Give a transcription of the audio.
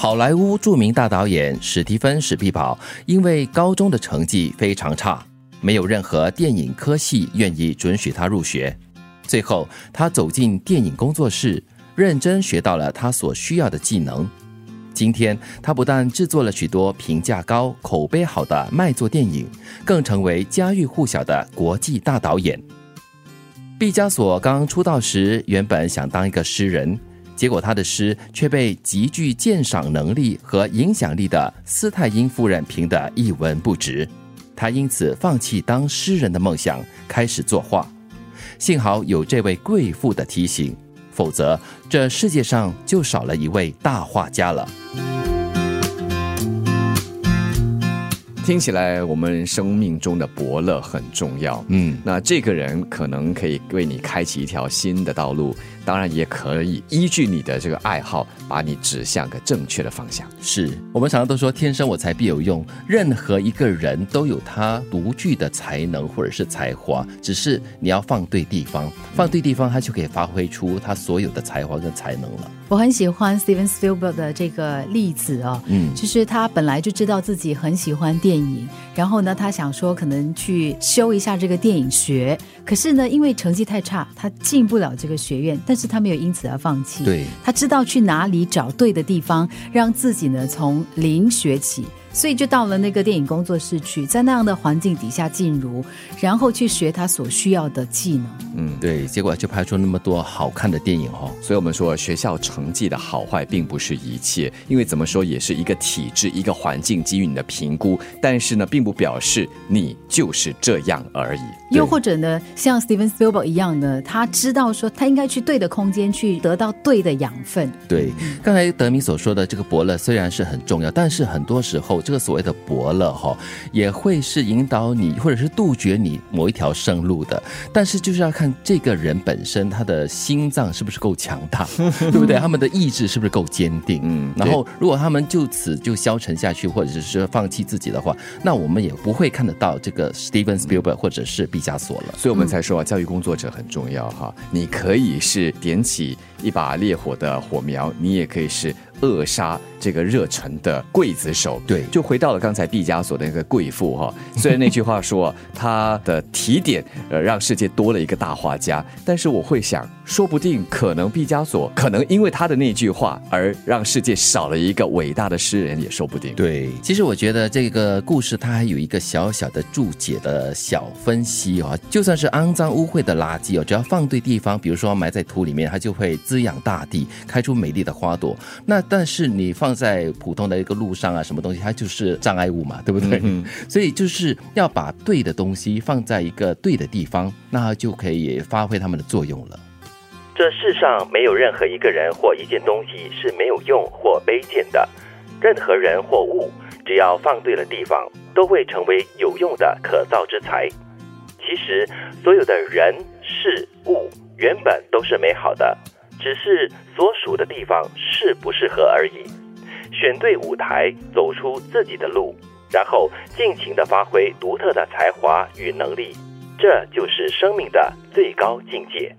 好莱坞著名大导演史蒂芬·史皮堡因为高中的成绩非常差，没有任何电影科系愿意准许他入学。最后，他走进电影工作室，认真学到了他所需要的技能。今天，他不但制作了许多评价高、口碑好的卖座电影，更成为家喻户晓的国际大导演。毕加索刚出道时，原本想当一个诗人。结果，他的诗却被极具鉴赏能力和影响力的斯泰因夫人评得一文不值。他因此放弃当诗人的梦想，开始作画。幸好有这位贵妇的提醒，否则这世界上就少了一位大画家了。听起来，我们生命中的伯乐很重要。嗯，那这个人可能可以为你开启一条新的道路。当然也可以依据你的这个爱好，把你指向个正确的方向。是我们常常都说“天生我材必有用”，任何一个人都有他独具的才能或者是才华，只是你要放对地方，放对地方，他就可以发挥出他所有的才华跟才能了。我很喜欢 Steven Spielberg 的这个例子哦，嗯，就是他本来就知道自己很喜欢电影，然后呢，他想说可能去修一下这个电影学，可是呢，因为成绩太差，他进不了这个学院，但是他没有因此而放弃。对，他知道去哪里找对的地方，让自己呢从零学起。所以就到了那个电影工作室去，在那样的环境底下进入，然后去学他所需要的技能。嗯，对，结果就拍出那么多好看的电影哦。所以我们说，学校成绩的好坏并不是一切，因为怎么说也是一个体制、一个环境给予你的评估。但是呢，并不表示你就是这样而已。又或者呢，像 Steven Spielberg 一样呢，他知道说他应该去对的空间去得到对的养分。对，刚才德明所说的这个伯乐虽然是很重要，但是很多时候。这个所谓的伯乐哈，也会是引导你或者是杜绝你某一条生路的。但是就是要看这个人本身他的心脏是不是够强大，对不对？他们的意志是不是够坚定？嗯。然后如果他们就此就消沉下去，或者是放弃自己的话，那我们也不会看得到这个 Steven Spielberg 或者是毕加索了。所以我们才说啊，教育工作者很重要哈。你可以是点起一把烈火的火苗，你也可以是。扼杀这个热忱的刽子手，对，就回到了刚才毕加索的那个贵妇哈。虽然那句话说他的提点呃让世界多了一个大画家，但是我会想，说不定可能毕加索可能因为他的那句话而让世界少了一个伟大的诗人也说不定。对，其实我觉得这个故事它还有一个小小的注解的小分析哦，就算是肮脏污秽的垃圾哦，只要放对地方，比如说埋在土里面，它就会滋养大地，开出美丽的花朵。那但是你放在普通的一个路上啊，什么东西它就是障碍物嘛，对不对？所以就是要把对的东西放在一个对的地方，那就可以发挥它们的作用了。这世上没有任何一个人或一件东西是没有用或卑贱的，任何人或物，只要放对了地方，都会成为有用的可造之材。其实所有的人事物原本都是美好的。只是所属的地方适不适合而已。选对舞台，走出自己的路，然后尽情的发挥独特的才华与能力，这就是生命的最高境界。